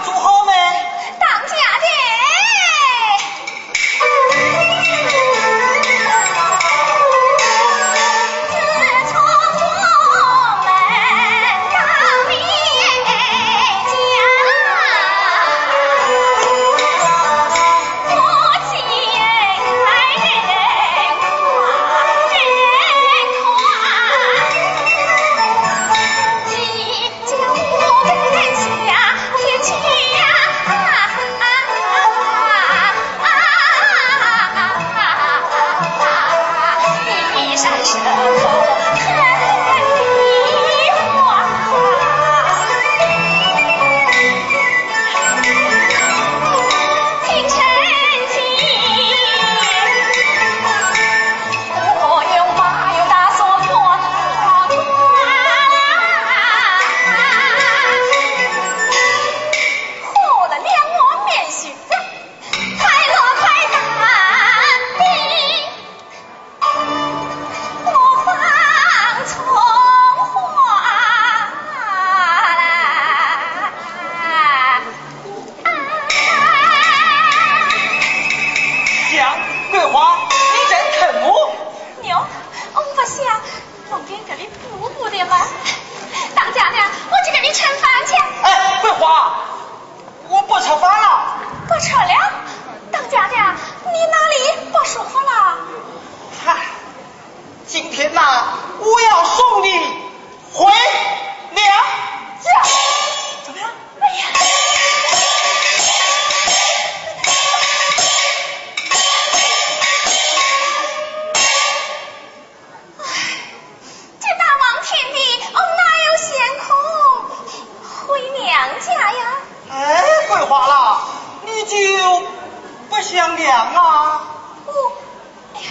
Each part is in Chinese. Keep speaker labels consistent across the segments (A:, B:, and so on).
A: 花，饭
B: 一闪身不想
A: 娘啊？
B: 我，哎呀，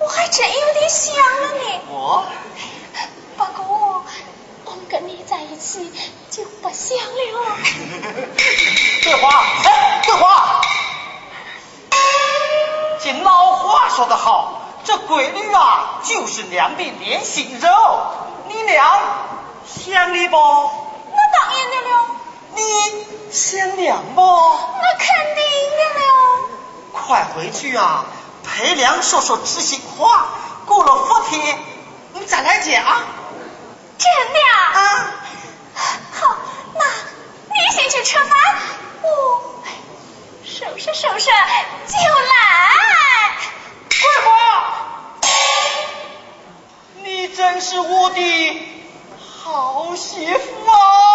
B: 我还真有点想了呢。
A: 我
B: 不过，我们跟你在一起就不想了。
A: 桂花，哎，桂花，这老话说得好，这闺女啊就是娘的连心肉。你娘想你不？
B: 那当然的了，
A: 你想娘不？
B: 那肯定。
A: 快回去啊，陪娘说说知心话。过了福天，你再来讲。
B: 真的啊？
A: 啊，
B: 好，那你先去吃饭，我收拾收拾就来。
A: 桂花，你真是我的好媳妇啊！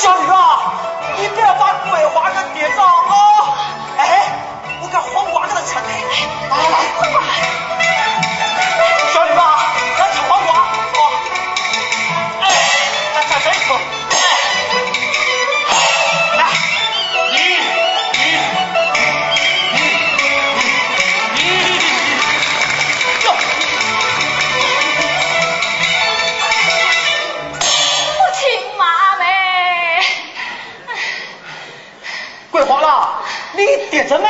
C: 小
A: 宁啊，
C: 你
A: 不
C: 要
A: 把东北给炸了。que son